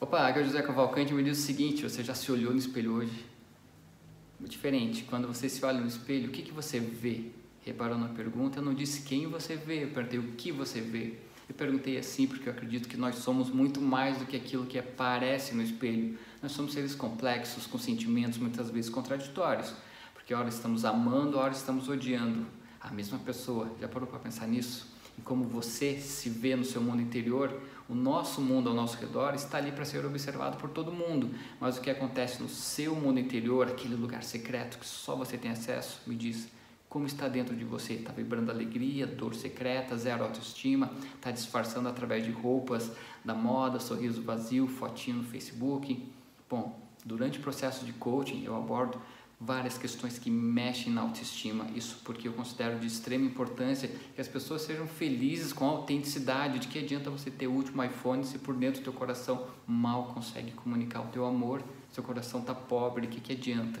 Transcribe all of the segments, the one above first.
Opa, aqui é o José Cavalcante me diz o seguinte, você já se olhou no espelho hoje? Muito diferente, quando você se olha no espelho, o que, que você vê? Reparou na pergunta, eu não disse quem você vê, eu perguntei o que você vê. Eu perguntei assim porque eu acredito que nós somos muito mais do que aquilo que aparece no espelho. Nós somos seres complexos, com sentimentos muitas vezes contraditórios, porque ora estamos amando, ora estamos odiando a mesma pessoa. Já parou para pensar nisso? E como você se vê no seu mundo interior, o nosso mundo ao nosso redor está ali para ser observado por todo mundo. Mas o que acontece no seu mundo interior, aquele lugar secreto que só você tem acesso, me diz como está dentro de você. Está vibrando alegria, dor secreta, zero autoestima, está disfarçando através de roupas da moda, sorriso vazio, fotinho no Facebook. Bom, durante o processo de coaching eu abordo várias questões que mexem na autoestima. Isso porque eu considero de extrema importância que as pessoas sejam felizes com a autenticidade. De que adianta você ter o último iPhone se por dentro do teu coração mal consegue comunicar o teu amor, seu coração está pobre, o que, que adianta?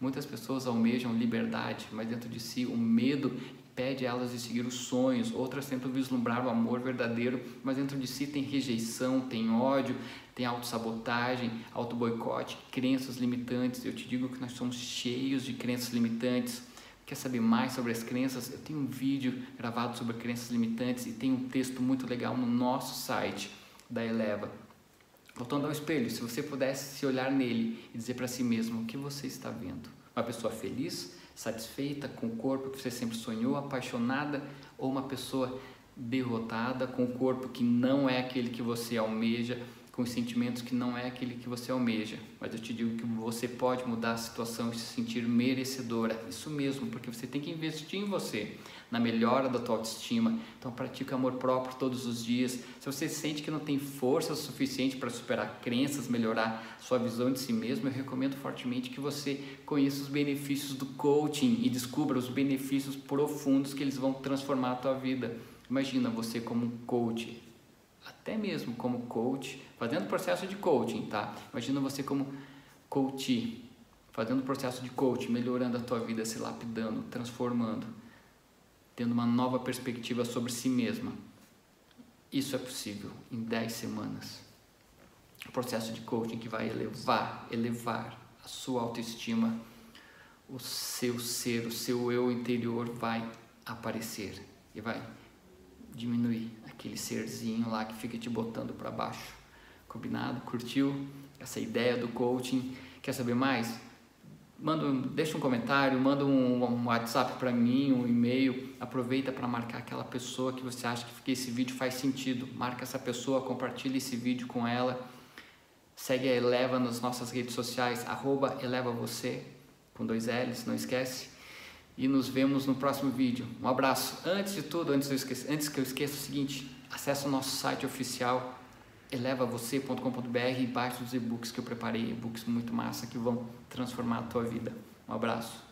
Muitas pessoas almejam liberdade, mas dentro de si o medo impede elas de seguir os sonhos, outras tentam vislumbrar o amor verdadeiro, mas dentro de si tem rejeição, tem ódio, tem autossabotagem, auto-boicote, crenças limitantes. Eu te digo que nós somos cheios de crenças limitantes. Quer saber mais sobre as crenças? Eu tenho um vídeo gravado sobre crenças limitantes e tem um texto muito legal no nosso site da Eleva. Voltando ao espelho, se você pudesse se olhar nele e dizer para si mesmo o que você está vendo, uma pessoa feliz, satisfeita com o corpo que você sempre sonhou, apaixonada, ou uma pessoa derrotada com o corpo que não é aquele que você almeja, com os sentimentos que não é aquele que você almeja. Mas eu te digo que você pode mudar a situação e se sentir merecedora. Isso mesmo, porque você tem que investir em você, na melhora da tua autoestima. Então pratique amor próprio todos os dias. Se você sente que não tem força suficiente para superar crenças, melhorar sua visão de si mesmo, eu recomendo fortemente que você conheça os benefícios do coaching e descubra os benefícios profundos que eles vão transformar a tua vida. Imagina você como um coach, até mesmo como coach, fazendo processo de coaching, tá? Imagina você como coach, fazendo processo de coaching, melhorando a tua vida, se lapidando, transformando, tendo uma nova perspectiva sobre si mesma. Isso é possível em 10 semanas. Um processo de coaching que vai elevar, elevar a sua autoestima, o seu ser, o seu eu interior vai aparecer e vai diminuir aquele serzinho lá que fica te botando para baixo. Combinado? Curtiu essa ideia do coaching? Quer saber mais? Manda, deixa um comentário, manda um, um WhatsApp para mim, um e-mail. Aproveita para marcar aquela pessoa que você acha que esse vídeo faz sentido. Marca essa pessoa, compartilha esse vídeo com ela. Segue a Eleva nas nossas redes sociais, arroba Eleva Você, com dois L's, não esquece e nos vemos no próximo vídeo. Um abraço. Antes de tudo, antes, esqueça, antes que eu esqueça o seguinte, acesse o nosso site oficial elevavocê.com.br e baixe os e-books que eu preparei, e-books muito massa que vão transformar a tua vida. Um abraço.